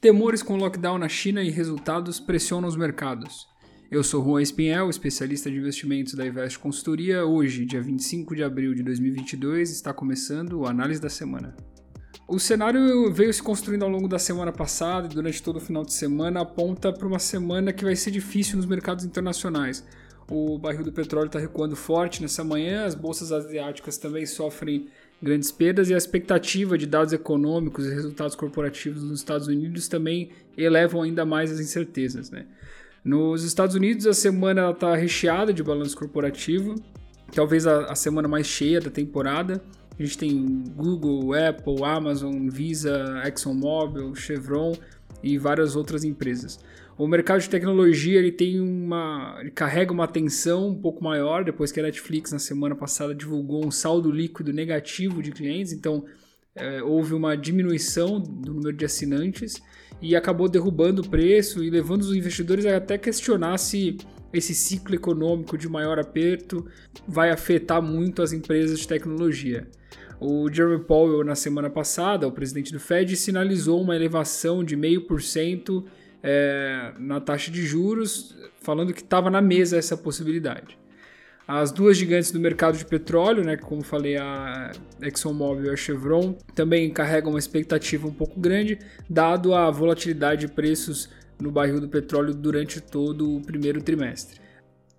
Temores com lockdown na China e resultados pressionam os mercados. Eu sou Juan Espinhel, especialista de investimentos da Invest Consultoria. Hoje, dia 25 de abril de 2022, está começando o Análise da Semana. O cenário veio se construindo ao longo da semana passada e durante todo o final de semana aponta para uma semana que vai ser difícil nos mercados internacionais. O barril do petróleo está recuando forte nessa manhã, as bolsas asiáticas também sofrem grandes perdas e a expectativa de dados econômicos e resultados corporativos nos Estados Unidos também elevam ainda mais as incertezas. Né? Nos Estados Unidos, a semana está recheada de balanço corporativo, talvez a, a, semana mais cheia da temporada. A gente tem Google, Apple, Amazon, Visa, ExxonMobil, Chevron e várias outras empresas. O mercado de tecnologia ele tem uma, ele carrega uma atenção um pouco maior depois que a Netflix na semana passada divulgou um saldo líquido negativo de clientes, então é, houve uma diminuição do número de assinantes e acabou derrubando o preço e levando os investidores a até questionar se esse ciclo econômico de maior aperto vai afetar muito as empresas de tecnologia. O Jeremy Powell, na semana passada, o presidente do Fed, sinalizou uma elevação de 0,5% é, na taxa de juros, falando que estava na mesa essa possibilidade. As duas gigantes do mercado de petróleo, né, como falei, a ExxonMobil e a Chevron, também carregam uma expectativa um pouco grande, dado a volatilidade de preços no barril do petróleo durante todo o primeiro trimestre.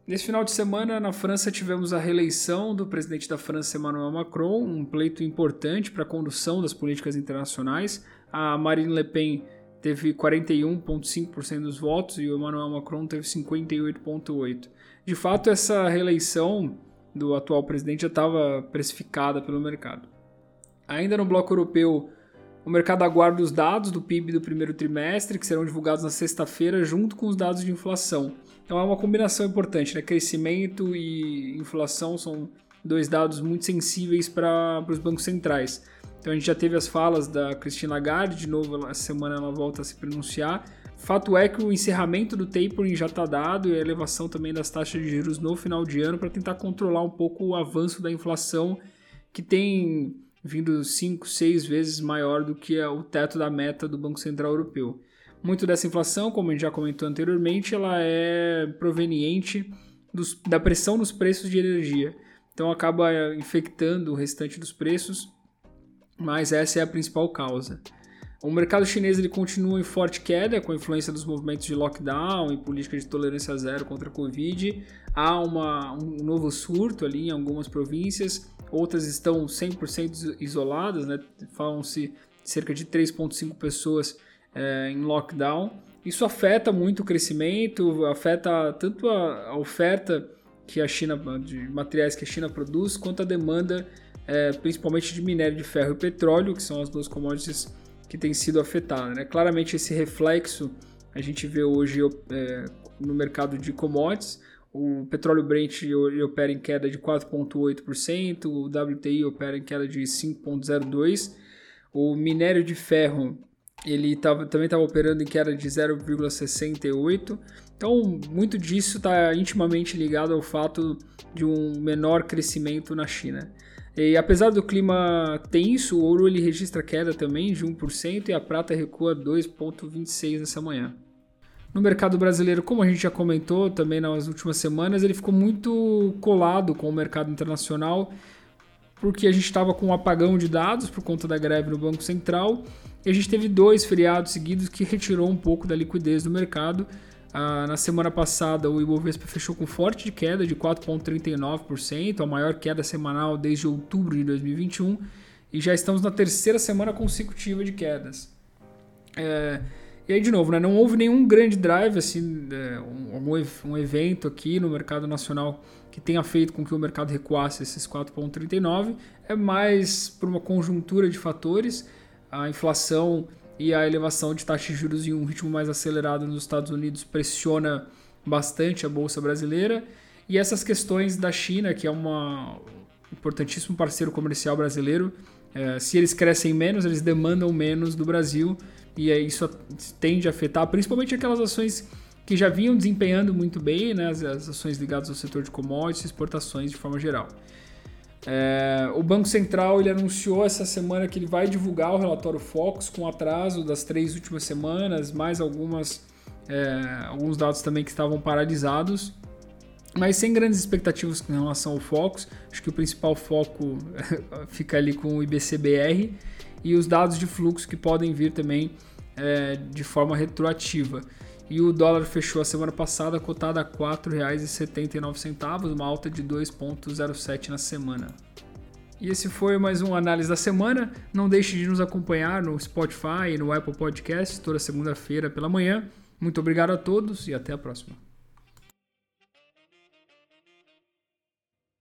Nesse final de semana, na França, tivemos a reeleição do presidente da França, Emmanuel Macron, um pleito importante para a condução das políticas internacionais. A Marine Le Pen teve 41,5% dos votos e o Emmanuel Macron teve 58,8%. De fato, essa reeleição do atual presidente já estava precificada pelo mercado. Ainda no bloco europeu, o mercado aguarda os dados do PIB do primeiro trimestre, que serão divulgados na sexta-feira, junto com os dados de inflação. Então é uma combinação importante, né? Crescimento e inflação são dois dados muito sensíveis para os bancos centrais. Então a gente já teve as falas da Christine Lagarde, de novo essa semana ela volta a se pronunciar. Fato é que o encerramento do tapering já está dado e a elevação também das taxas de juros no final de ano para tentar controlar um pouco o avanço da inflação que tem vindo 5, 6 vezes maior do que o teto da meta do Banco Central Europeu. Muito dessa inflação, como a gente já comentou anteriormente, ela é proveniente dos, da pressão nos preços de energia. Então acaba infectando o restante dos preços mas essa é a principal causa. O mercado chinês ele continua em forte queda com a influência dos movimentos de lockdown e política de tolerância zero contra a Covid. Há uma, um novo surto ali em algumas províncias, outras estão 100% isoladas, né? falam-se cerca de 3,5 pessoas é, em lockdown. Isso afeta muito o crescimento, afeta tanto a, a oferta que a China de materiais que a China produz, quanto a demanda é, principalmente de minério de ferro e petróleo, que são as duas commodities que têm sido afetadas. Né? Claramente esse reflexo a gente vê hoje é, no mercado de commodities. O petróleo Brent opera em queda de 4,8%, o WTI opera em queda de 5,02%, o minério de ferro ele tava, também estava operando em queda de 0,68%. Então, muito disso está intimamente ligado ao fato de um menor crescimento na China. E apesar do clima tenso, o ouro ele registra queda também de 1% e a prata recua 2,26% nessa manhã. No mercado brasileiro, como a gente já comentou também nas últimas semanas, ele ficou muito colado com o mercado internacional, porque a gente estava com um apagão de dados por conta da greve no Banco Central, e a gente teve dois feriados seguidos que retirou um pouco da liquidez do mercado, ah, na semana passada, o Ibovespa fechou com forte queda de 4,39%, a maior queda semanal desde outubro de 2021, e já estamos na terceira semana consecutiva de quedas. É, e aí, de novo, né, não houve nenhum grande drive, assim, é, um, um, evento aqui no mercado nacional que tenha feito com que o mercado recuasse esses 4,39%, é mais por uma conjuntura de fatores. A inflação e a elevação de taxas de juros em um ritmo mais acelerado nos Estados Unidos pressiona bastante a bolsa brasileira. E essas questões da China, que é um importantíssimo parceiro comercial brasileiro, é, se eles crescem menos, eles demandam menos do Brasil e isso tende a afetar principalmente aquelas ações que já vinham desempenhando muito bem, né, as, as ações ligadas ao setor de commodities, exportações de forma geral. É, o Banco Central ele anunciou essa semana que ele vai divulgar o relatório Focus com atraso das três últimas semanas, mais algumas é, alguns dados também que estavam paralisados, mas sem grandes expectativas em relação ao Focus. Acho que o principal foco fica ali com o IBCBR e os dados de fluxo que podem vir também é, de forma retroativa. E o dólar fechou a semana passada cotado a R$ 4,79, uma alta de 2,07 na semana. E esse foi mais um Análise da Semana. Não deixe de nos acompanhar no Spotify e no Apple Podcast toda segunda-feira pela manhã. Muito obrigado a todos e até a próxima.